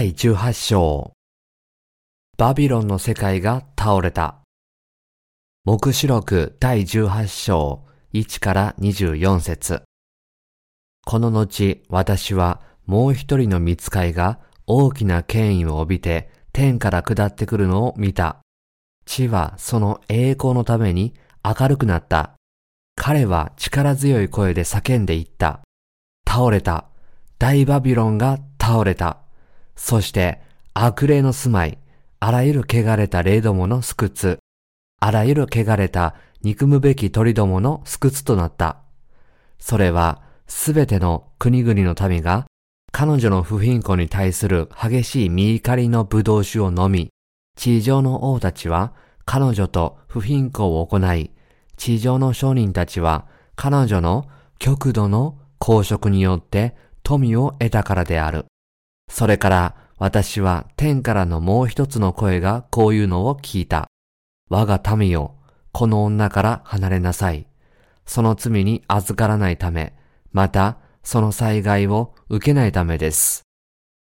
第18章バビロンの世界が倒れた。目視録第18章1から24節この後、私はもう一人の見つかいが大きな権威を帯びて天から下ってくるのを見た。地はその栄光のために明るくなった。彼は力強い声で叫んでいった。倒れた。大バビロンが倒れた。そして悪霊の住まい、あらゆる汚れた霊どもの巣窟、あらゆる汚れた憎むべき鳥どもの巣窟となった。それはすべての国々の民が彼女の不貧困に対する激しい見怒りの葡萄酒を飲み、地上の王たちは彼女と不貧困を行い、地上の商人たちは彼女の極度の公職によって富を得たからである。それから私は天からのもう一つの声がこういうのを聞いた。我が民よ、この女から離れなさい。その罪に預からないため、またその災害を受けないためです。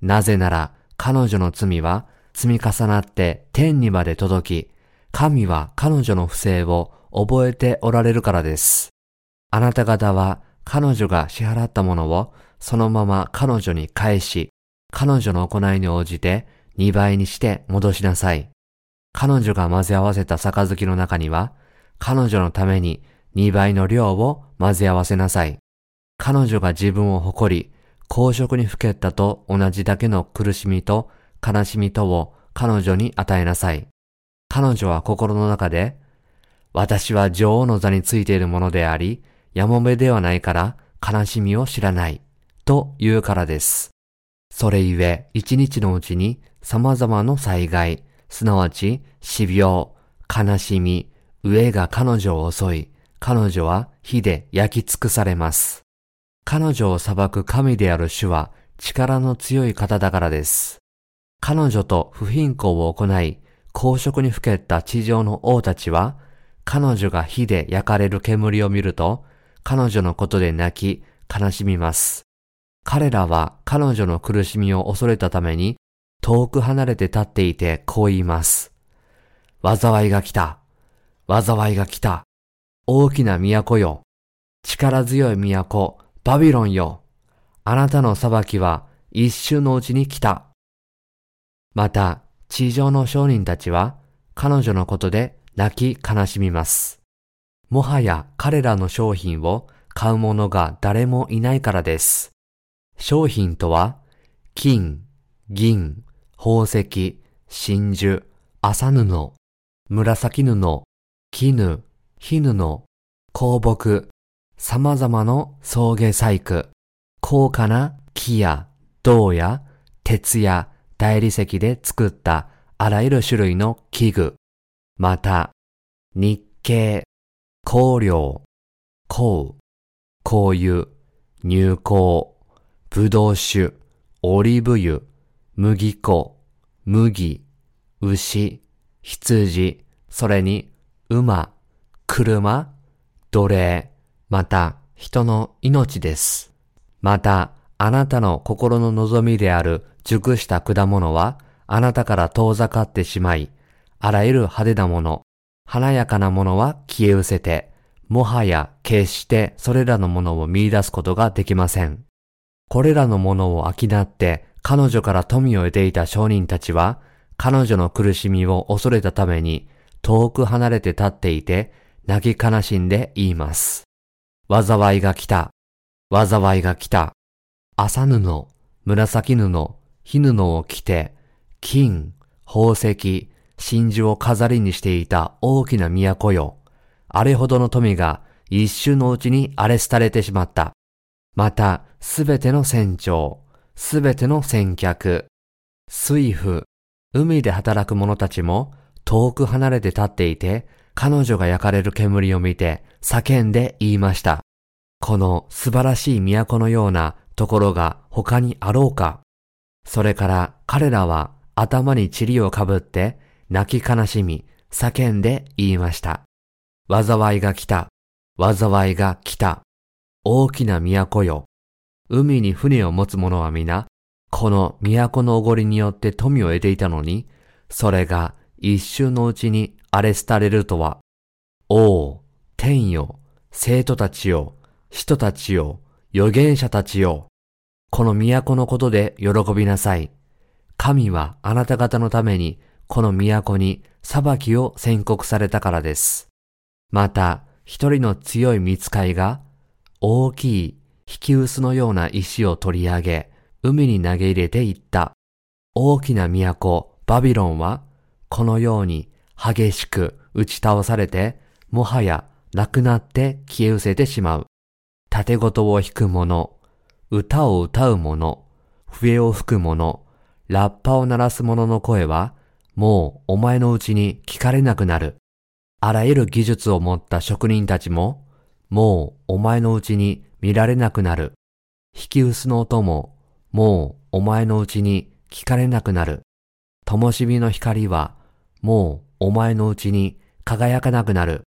なぜなら彼女の罪は積み重なって天にまで届き、神は彼女の不正を覚えておられるからです。あなた方は彼女が支払ったものをそのまま彼女に返し、彼女の行いに応じて2倍にして戻しなさい。彼女が混ぜ合わせた杯の中には、彼女のために2倍の量を混ぜ合わせなさい。彼女が自分を誇り、公職にふけったと同じだけの苦しみと悲しみとを彼女に与えなさい。彼女は心の中で、私は女王の座についているものであり、やもめではないから悲しみを知らない、と言うからです。それゆえ、一日のうちに様々な災害、すなわち死病、悲しみ、飢えが彼女を襲い、彼女は火で焼き尽くされます。彼女を裁く神である主は力の強い方だからです。彼女と不貧困を行い、公職にふけった地上の王たちは、彼女が火で焼かれる煙を見ると、彼女のことで泣き、悲しみます。彼らは彼女の苦しみを恐れたために遠く離れて立っていてこう言います。災いが来た。災いが来た。大きな都よ。力強い都、バビロンよ。あなたの裁きは一瞬のうちに来た。また、地上の商人たちは彼女のことで泣き悲しみます。もはや彼らの商品を買う者が誰もいないからです。商品とは、金、銀、宝石、真珠、麻布、紫布、絹、火布、香木、様々な草芸細工、高価な木や銅や鉄や大理石で作ったあらゆる種類の器具、また、日系、香料、香、香油、乳香、ぶどう酒、オリーブ油、麦粉、麦、牛、羊、それに馬、車、奴隷、また人の命です。また、あなたの心の望みである熟した果物は、あなたから遠ざかってしまい、あらゆる派手なもの、華やかなものは消え失せて、もはや決してそれらのものを見出すことができません。これらのものを飽って彼女から富を得ていた商人たちは、彼女の苦しみを恐れたために遠く離れて立っていて、泣き悲しんで言います。災いが来た。災いが来た。麻布、紫布、火布を着て、金、宝石、真珠を飾りにしていた大きな都よ。あれほどの富が一瞬のうちに荒れ廃れてしまった。また、すべての船長、すべての船客、水夫、海で働く者たちも遠く離れて立っていて、彼女が焼かれる煙を見て叫んで言いました。この素晴らしい都のようなところが他にあろうか。それから彼らは頭に塵をかぶって泣き悲しみ叫んで言いました。災いが来た。災いが来た。大きな都よ。海に船を持つ者は皆、この都のおごりによって富を得ていたのに、それが一瞬のうちに荒れ廃れるとは、王、天よ、生徒たちよ、人たちよ、預言者たちよ、この都のことで喜びなさい。神はあなた方のためにこの都に裁きを宣告されたからです。また、一人の強い見つかいが、大きい引き薄のような石を取り上げ、海に投げ入れていった。大きな都、バビロンは、このように激しく打ち倒されて、もはやなくなって消え失せてしまう。盾事を弾く者、歌を歌う者、笛を吹く者、ラッパを鳴らす者の声は、もうお前のうちに聞かれなくなる。あらゆる技術を持った職人たちも、もうお前のうちに見られなくなる。引き薄の音も、もうお前のうちに聞かれなくなる。灯火の光は、もうお前のうちに輝かなくなる。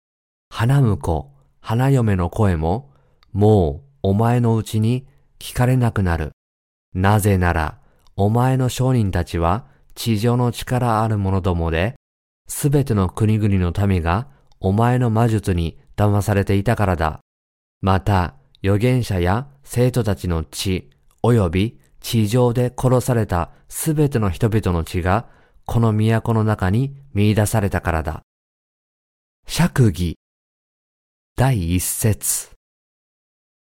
花婿、花嫁の声も、もうお前のうちに聞かれなくなる。なぜなら、お前の商人たちは地上の力ある者どもで、すべての国々の民がお前の魔術に騙されていたからだ。また、預言者や生徒たちの血、及び地上で殺されたすべての人々の血が、この都の中に見出されたからだ。釈義第一節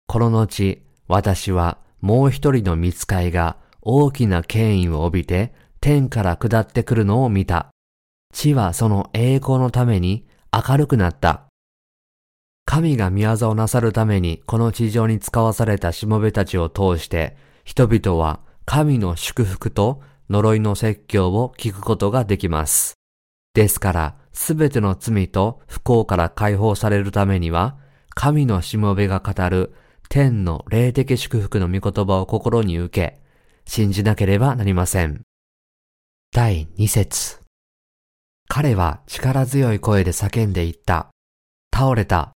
この後、私はもう一人の見つかいが大きな権威を帯びて天から下ってくるのを見た。地はその栄光のために明るくなった。神が宮業をなさるためにこの地上に使わされたしもべたちを通して人々は神の祝福と呪いの説教を聞くことができます。ですから、すべての罪と不幸から解放されるためには、神のしもべが語る天の霊的祝福の御言葉を心に受け、信じなければなりません。第2節彼は力強い声で叫んでいった。倒れた。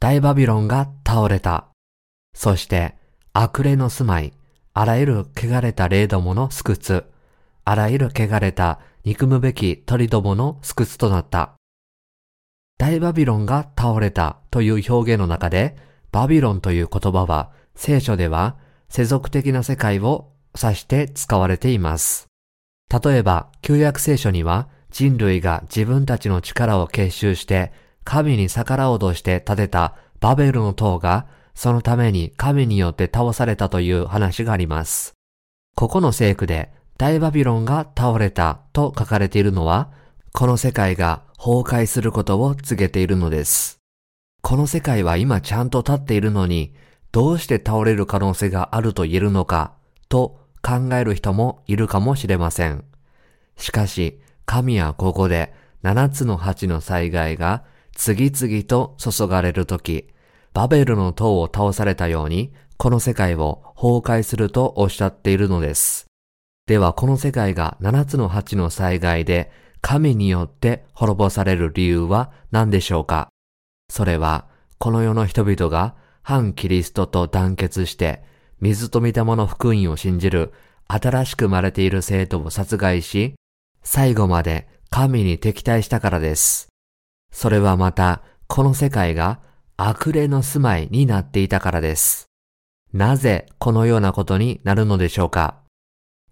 大バビロンが倒れた。そして、悪霊の住まい、あらゆる汚れた霊どもの巣窟、あらゆる汚れた憎むべき鳥どもの巣窟となった。大バビロンが倒れたという表現の中で、バビロンという言葉は聖書では世俗的な世界を指して使われています。例えば、旧約聖書には人類が自分たちの力を結集して神に逆らおうとして建てたバベルの塔が、そのために神によって倒されたという話があります。ここの聖句で、大バビロンが倒れたと書かれているのは、この世界が崩壊することを告げているのです。この世界は今ちゃんと立っているのに、どうして倒れる可能性があると言えるのか、と考える人もいるかもしれません。しかし、神はここで7つの8の災害が次々と注がれるとき、バベルの塔を倒されたように、この世界を崩壊するとおっしゃっているのです。ではこの世界が7つの8の災害で神によって滅ぼされる理由は何でしょうか？それは、この世の人々が反キリストと団結して、水と御霊の福音を信じる新しく生まれている生徒を殺害し、最後まで神に敵対したからです。それはまた、この世界が悪霊の住まいになっていたからです。なぜこのようなことになるのでしょうか？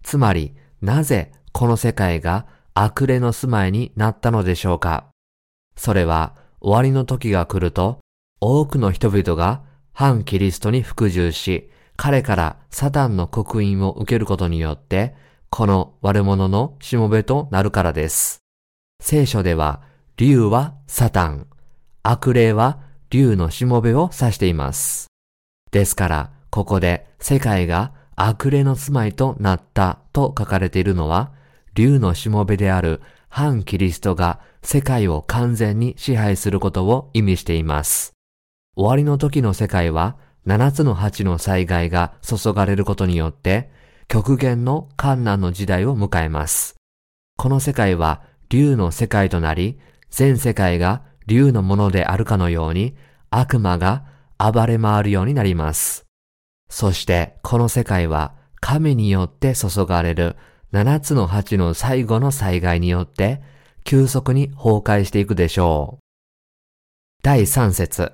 つまり、なぜこの世界が悪霊の住まいになったのでしょうか？それは終わりの時が来ると、多くの人々が反キリストに服従し、彼からサタンの刻印を受けることによって、この悪者のしもべとなるからです。聖書では竜はサタン、悪霊は竜のしもべを指しています。ですから、ここで世界が悪霊の住まいとなったと書かれているのは、竜のしもべである反キリストが世界を完全に支配することを意味しています。終わりの時の世界は、七つの八の災害が注がれることによって、極限の観難の時代を迎えます。この世界は竜の世界となり、全世界が竜のものであるかのように悪魔が暴れ回るようになります。そしてこの世界は神によって注がれる七つの八の最後の災害によって急速に崩壊していくでしょう。第三節。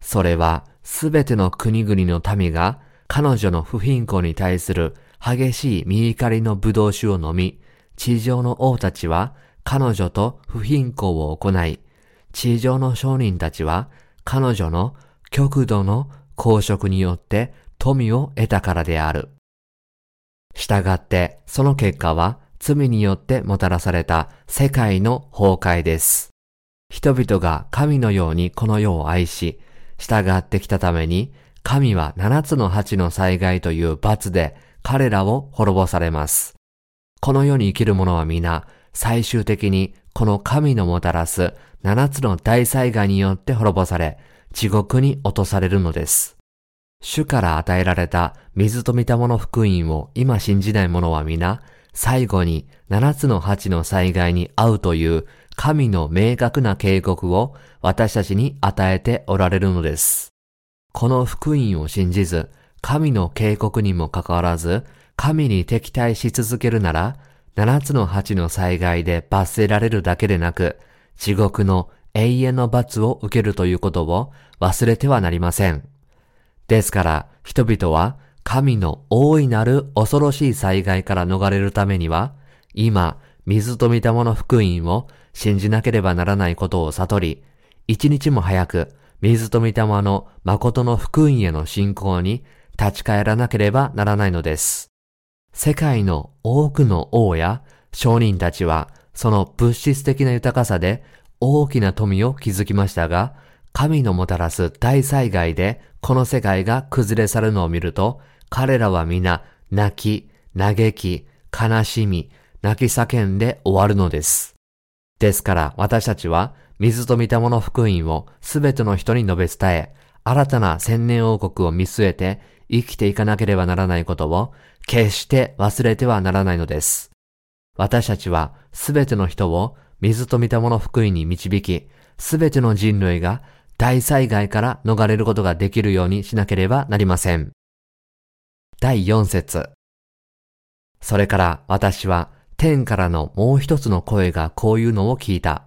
それはすべての国々の民が彼女の不貧困に対する激しい見怒りの葡萄酒を飲み、地上の王たちは彼女と不貧困を行い、地上の商人たちは彼女の極度の公職によって富を得たからである。したがってその結果は罪によってもたらされた世界の崩壊です。人々が神のようにこの世を愛し、従ってきたために、神は七つの八の災害という罰で彼らを滅ぼされます。この世に生きる者は皆、最終的にこの神のもたらす七つの大災害によって滅ぼされ、地獄に落とされるのです。主から与えられた水と見たもの福音を今信じない者は皆、最後に七つの八の災害に遭うという神の明確な警告を私たちに与えておられるのです。この福音を信じず、神の警告にもかかわらず、神に敵対し続けるなら、七つの八の災害で罰せられるだけでなく、地獄の永遠の罰を受けるということを忘れてはなりません。ですから、人々は神の大いなる恐ろしい災害から逃れるためには、今、水と見たもの福音を信じなければならないことを悟り、一日も早く水と御霊の誠の福音への信仰に立ち返らなければならないのです。世界の多くの王や商人たちはその物質的な豊かさで大きな富を築きましたが、神のもたらす大災害でこの世界が崩れ去るのを見ると、彼らは皆泣き、嘆き、悲しみ、泣き叫んで終わるのです。ですから私たちは水と見たもの福音をすべての人に述べ伝え、新たな千年王国を見据えて生きていかなければならないことを決して忘れてはならないのです。私たちはすべての人を水と見たもの福音に導き、すべての人類が大災害から逃れることができるようにしなければなりません。第4節それから私は天からのもう一つの声がこういうのを聞いた。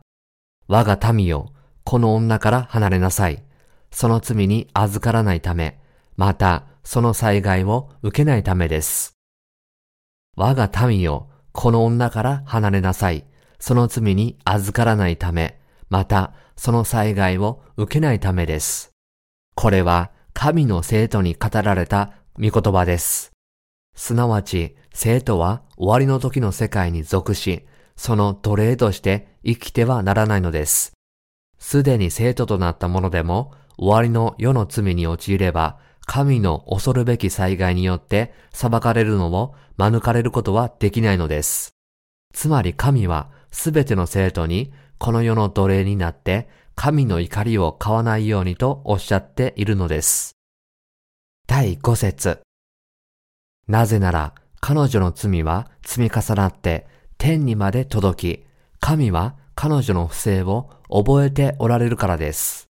我が民よ、この女から離れなさい。その罪に預からないため、またその災害を受けないためです。我が民よ、この女から離れなさい。その罪に預からないため、またその災害を受けないためです。これは神の生徒に語られた御言葉です。すなわち、生徒は終わりの時の世界に属し、その奴隷として生きてはならないのです。すでに生徒となった者でも、終わりの世の罪に陥れば、神の恐るべき災害によって裁かれるのを免れることはできないのです。つまり神はすべての生徒にこの世の奴隷になって神の怒りを買わないようにとおっしゃっているのです。第5節なぜなら彼女の罪は積み重なって天にまで届き、神は彼女の不正を覚えておられるからです。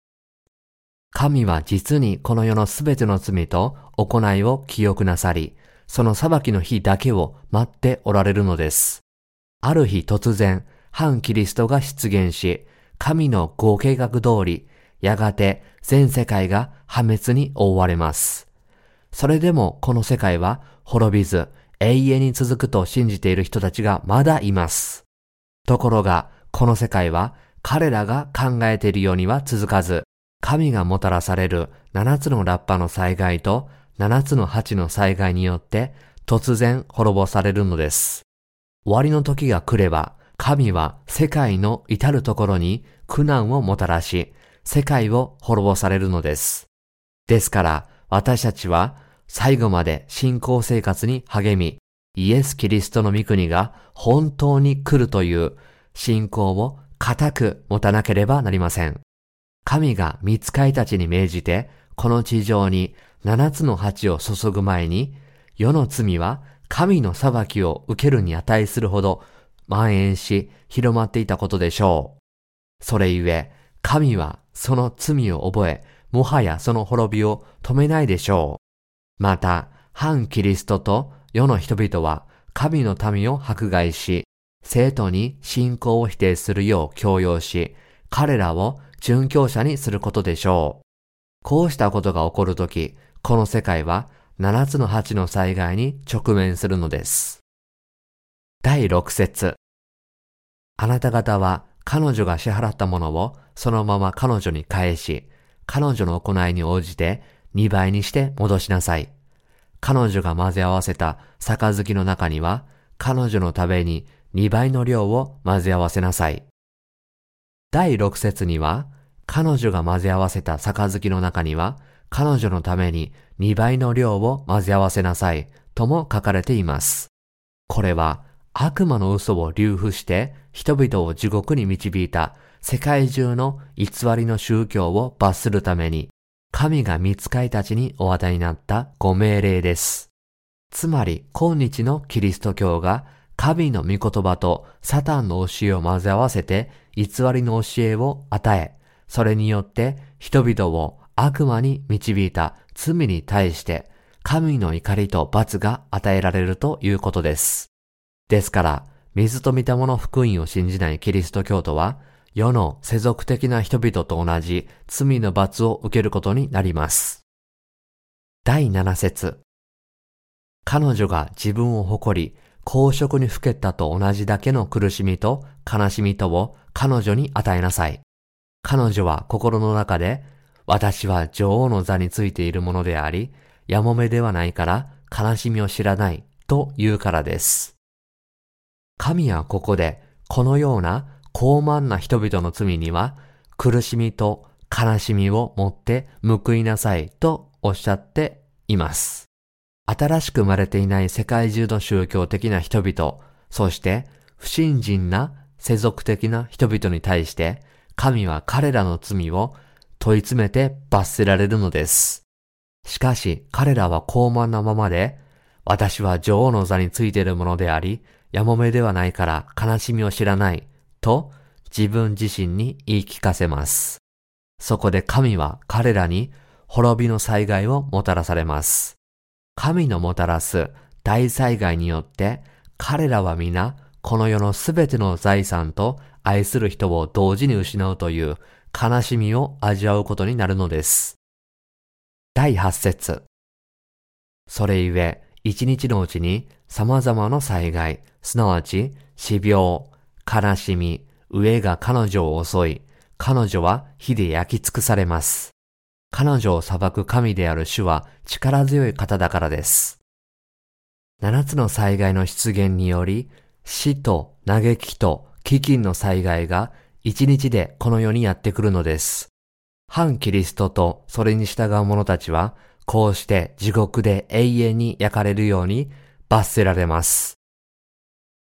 神は実にこの世のすべての罪と行いを記憶なさり、その裁きの日だけを待っておられるのです。ある日突然、反キリストが出現し、神のご計画通り、やがて全世界が破滅に覆われます。それでもこの世界は滅びず永遠に続くと信じている人たちがまだいます。ところが、この世界は彼らが考えているようには続かず、神がもたらされる七つのラッパの災害と七つの鉢の災害によって突然滅ぼされるのです。終わりの時が来れば、神は世界の至るところに苦難をもたらし、世界を滅ぼされるのです。ですから、私たちは最後まで信仰生活に励み、イエス・キリストの御国が本当に来るという信仰を固く持たなければなりません。神が見つかいたちに命じて、この地上に七つの鉢を注ぐ前に、世の罪は神の裁きを受けるに値するほど蔓延し広まっていたことでしょう。それゆえ、神はその罪を覚え、もはやその滅びを止めないでしょう。また、反キリストと世の人々は神の民を迫害し、生徒に信仰を否定するよう強要し、彼らを殉教者にすることでしょう。こうしたことが起こるとき、この世界は7つの8の災害に直面するのです。第6節あなた方は彼女が支払ったものをそのまま彼女に返し、彼女の行いに応じて2倍にして戻しなさい。彼女が混ぜ合わせた杯の中には、彼女のために2倍の量を混ぜ合わせなさい。第6節には、彼女が混ぜ合わせた杯の中には、彼女のために2倍の量を混ぜ合わせなさいとも書かれています。これは悪魔の嘘を流布して人々を地獄に導いた世界中の偽りの宗教を罰するために神が見つかいたちにお与えになったご命令です。つまり今日のキリスト教が神の御言葉とサタンの教えを混ぜ合わせて偽りの教えを与え、それによって人々を悪魔に導いた罪に対して神の怒りと罰が与えられるということです。ですから、水と見たもの福音を信じないキリスト教徒は、世の世俗的な人々と同じ罪の罰を受けることになります。第7節彼女が自分を誇り、公職にふけたと同じだけの苦しみと悲しみとを彼女に与えなさい。彼女は心の中で、私は女王の座についているものであり、やもめではないから悲しみを知らないと言うからです。神はここで、このような高慢な人々の罪には、苦しみと悲しみを持って報いなさいとおっしゃっています。新しく生まれていない世界中の宗教的な人々、そして不信心な世俗的な人々に対して、神は彼らの罪を問い詰めて罰せられるのです。しかし彼らは高慢なままで、私は女王の座についているものであり、やもめではないから悲しみを知らないと自分自身に言い聞かせます。そこで神は彼らに滅びの災害をもたらされます。神のもたらす大災害によって彼らは皆この世のすべての財産と愛する人を同時に失うという悲しみを味わうことになるのです。第8節それゆえ、一日のうちに様々な災害、すなわち死病、悲しみ、飢えが彼女を襲い、彼女は火で焼き尽くされます。彼女を裁く神である主は力強い方だからです。七つの災害の出現により、死と嘆きと飢饉の災害が一日でこの世にやってくるのです。反キリストとそれに従う者たちは、こうして地獄で永遠に焼かれるように罰せられます。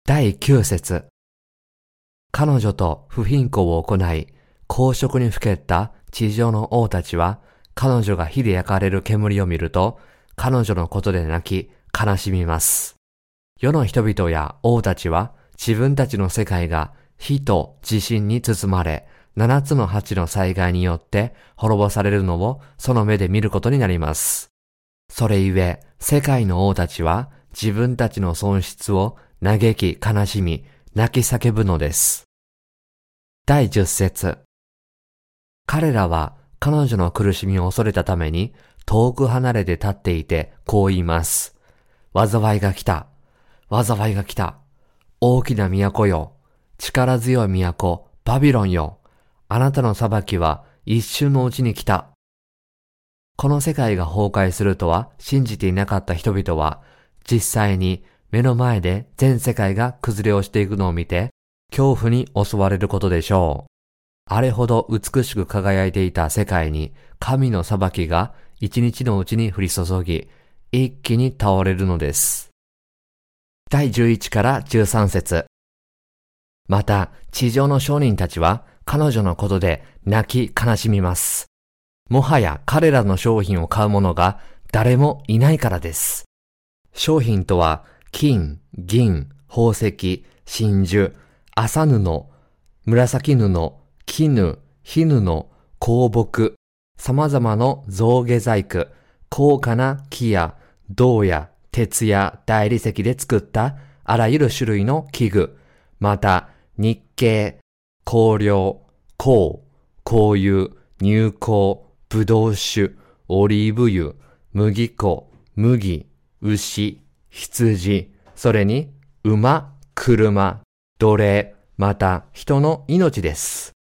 第9節彼女と不貧困を行い、公職にふけった地上の王たちは、彼女が火で焼かれる煙を見ると、彼女のことで泣き、悲しみます。世の人々や王たちは、自分たちの世界が火と地震に包まれ、七つの八の災害によって滅ぼされるのをその目で見ることになります。それゆえ、世界の王たちは自分たちの損失を嘆き悲しみ、泣き叫ぶのです。第十節彼らは彼女の苦しみを恐れたために遠く離れて立っていてこう言います。災いが来た。災いが来た。大きな都よ。力強い都、バビロンよ。あなたの裁きは一瞬のうちに来た。この世界が崩壊するとは信じていなかった人々は実際に目の前で全世界が崩れ落ちていくのを見て、恐怖に襲われることでしょう。あれほど美しく輝いていた世界に神の裁きが一日のうちに降り注ぎ、一気に倒れるのです。第11から13節また、地上の商人たちは彼女のことで泣き悲しみます。もはや彼らの商品を買う者が誰もいないからです。商品とは金、銀、宝石、真珠、麻布、紫布、絹、絹の香木、様々な象牙細工、高価な木や銅や鉄や大理石で作ったあらゆる種類の器具、また日系、香料、香、香油、乳香、ぶどう酒、オリーブ油、麦粉、麦、牛、羊、それに馬、車、奴隷、また人の命です。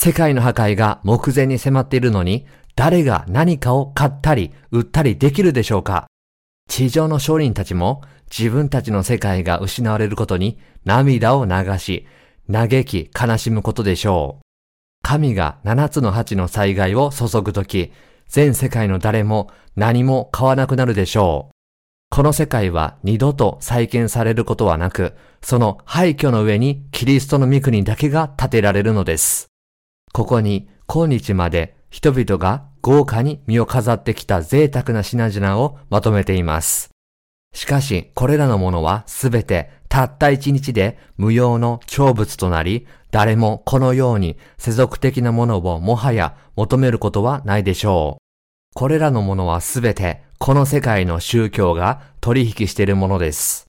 世界の破壊が目前に迫っているのに、誰が何かを買ったり売ったりできるでしょうか？地上の商人たちも自分たちの世界が失われることに涙を流し、嘆き悲しむことでしょう。神が七つの八の災害を注ぐとき、全世界の誰も何も買わなくなるでしょう。この世界は二度と再建されることはなく、その廃墟の上にキリストの御国だけが建てられるのです。ここに今日まで人々が豪華に身を飾ってきた贅沢な品々をまとめています。しかし、これらのものはすべてたった一日で無用の長物となり、誰もこのように世俗的なものをもはや求めることはないでしょう。これらのものはすべてこの世界の宗教が取引しているものです。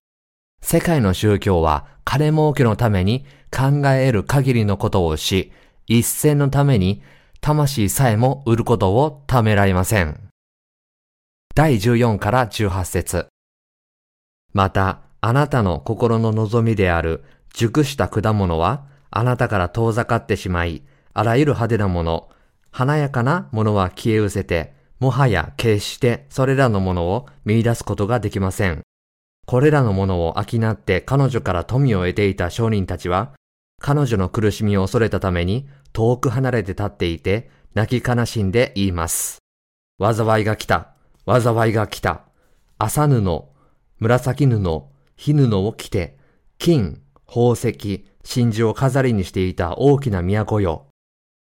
世界の宗教は金儲けのために考える限りのことをし、一銭のために魂さえも売ることをためられません。第14から18節また、あなたの心の望みである熟した果物は、あなたから遠ざかってしまい、あらゆる派手なもの、華やかなものは消え失せて、もはや決してそれらのものを見出すことができません。これらのものを商って彼女から富を得ていた商人たちは、彼女の苦しみを恐れたために遠く離れて立っていて、泣き悲しんで言います。災いが来た。災いが来た。麻布、紫布、火布を着て、金、宝石、真珠を飾りにしていた大きな都よ。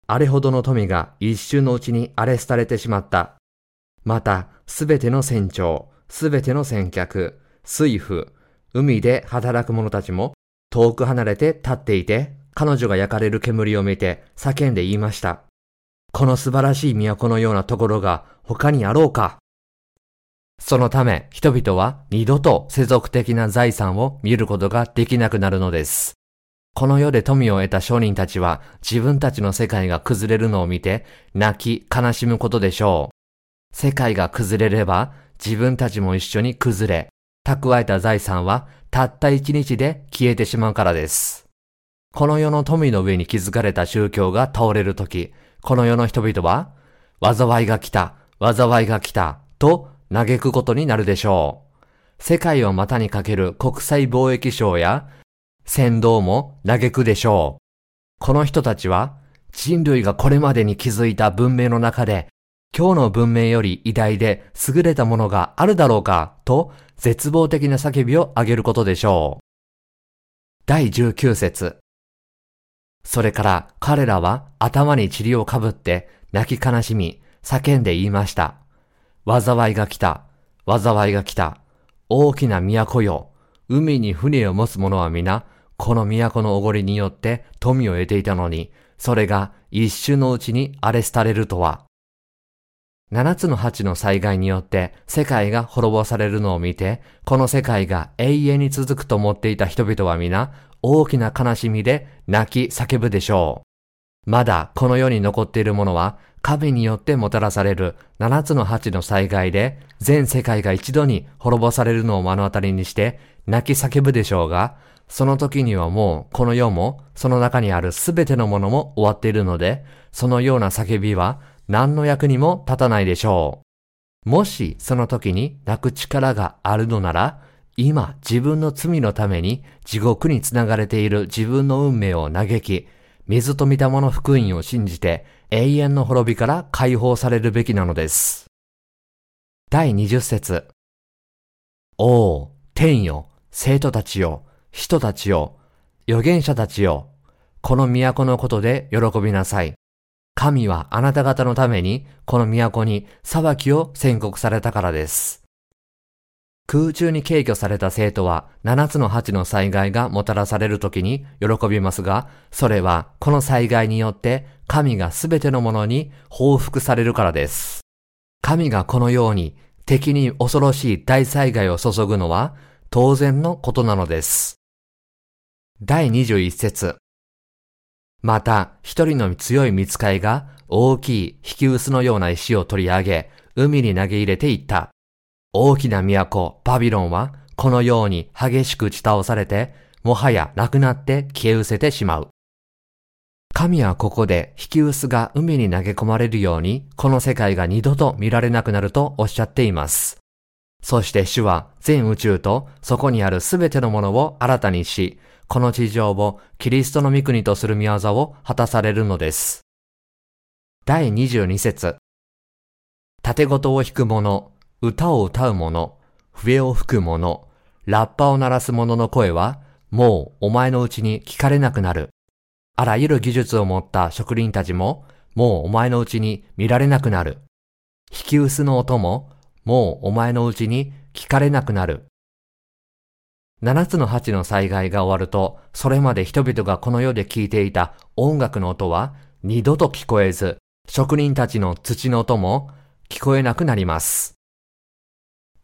あれほどの富が一瞬のうちに荒れ廃れてしまった。また、すべての船長、すべての船客、水夫、海で働く者たちも遠く離れて立っていて、彼女が焼かれる煙を見て叫んで言いました。この素晴らしい都のようなところが他にあろうかそのため人々は二度と世俗的な財産を見ることができなくなるのです。この世で富を得た商人たちは自分たちの世界が崩れるのを見て泣き悲しむことでしょう。世界が崩れれば自分たちも一緒に崩れ、蓄えた財産はたった一日で消えてしまうからです。この世の富の上に築かれた宗教が倒れるとき、この世の人々は、災いが来た、災いが来た、と嘆くことになるでしょう。世界を股にかける国際貿易省や先導も嘆くでしょう。この人たちは人類がこれまでに築いた文明の中で今日の文明より偉大で優れたものがあるだろうかと絶望的な叫びを上げることでしょう。第19節それから彼らは頭に塵をかぶって泣き悲しみ叫んで言いました。災いが来た。災いが来た。大きな都よ。海に船を持つ者は皆、この都のおごりによって富を得ていたのに、それが一瞬のうちに荒れ廃れるとは。七つの八の災害によって世界が滅ぼされるのを見て、この世界が永遠に続くと思っていた人々は皆、大きな悲しみで泣き叫ぶでしょう。まだこの世に残っているものは、神によってもたらされる七つの八の災害で、全世界が一度に滅ぼされるのを目の当たりにして泣き叫ぶでしょうが、その時にはもうこの世もその中にあるすべてのものも終わっているので、そのような叫びは何の役にも立たないでしょう。もしその時に泣く力があるのなら、今自分の罪のために地獄につながれている自分の運命を嘆き、水と見たもの福音を信じて永遠の滅びから解放されるべきなのです。第20節おお、天よ、生徒たちよ、人たちよ、預言者たちよ、この都のことで喜びなさい。神はあなた方のためにこの都に裁きを宣告されたからです。空中に軽挙された生徒は七つの八の災害がもたらされる時に喜びますが、それはこの災害によって神がすべてのものに報復されるからです。神がこのように敵に恐ろしい大災害を注ぐのは当然のことなのです。第21節また、一人の強い見つかいが大きい引き薄のような石を取り上げ、海に投げ入れていった。大きな都、バビロンは、このように激しく打ち倒されて、もはやなくなって消え失せてしまう。神はここで引き薄が海に投げ込まれるように、この世界が二度と見られなくなるとおっしゃっています。そして主は全宇宙とそこにあるすべてのものを新たにし、この地上をキリストの御国とする宮業を果たされるのです。第22節縦ごとを弾く者、歌を歌う者、笛を吹く者、ラッパを鳴らす者の声は、もうお前のうちに聞かれなくなる。あらゆる技術を持った職人たちも、もうお前のうちに見られなくなる。引き薄の音も、もうお前のうちに聞かれなくなる。七つの八の災害が終わると、それまで人々がこの世で聞いていた音楽の音は二度と聞こえず、職人たちの土の音も聞こえなくなります。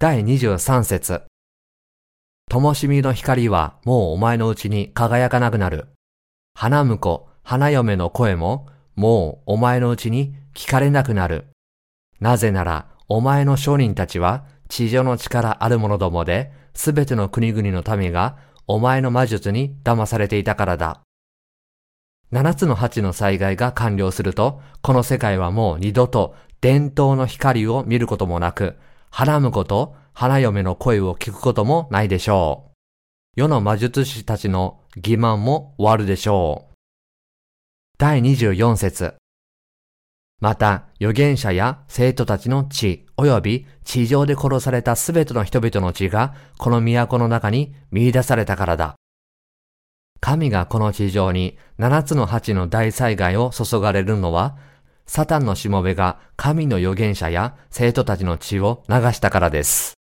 第23節灯火の光はもうお前のうちに輝かなくなる。花婿、花嫁の声ももうお前のうちに聞かれなくなる。なぜならお前の商人たちは地上の力ある者どもで、すべての国々の民がお前の魔術に騙されていたからだ。七つの八の災害が完了すると、この世界はもう二度と伝統の光を見ることもなく、花婿と花嫁の声を聞くこともないでしょう。世の魔術師たちの欺瞞も終わるでしょう。第24節また、預言者や生徒たちの血、及び地上で殺されたすべての人々の血が、この都の中に見出されたからだ。神がこの地上に七つの八の大災害を注がれるのは、サタンのしもべが神の預言者や生徒たちの血を流したからです。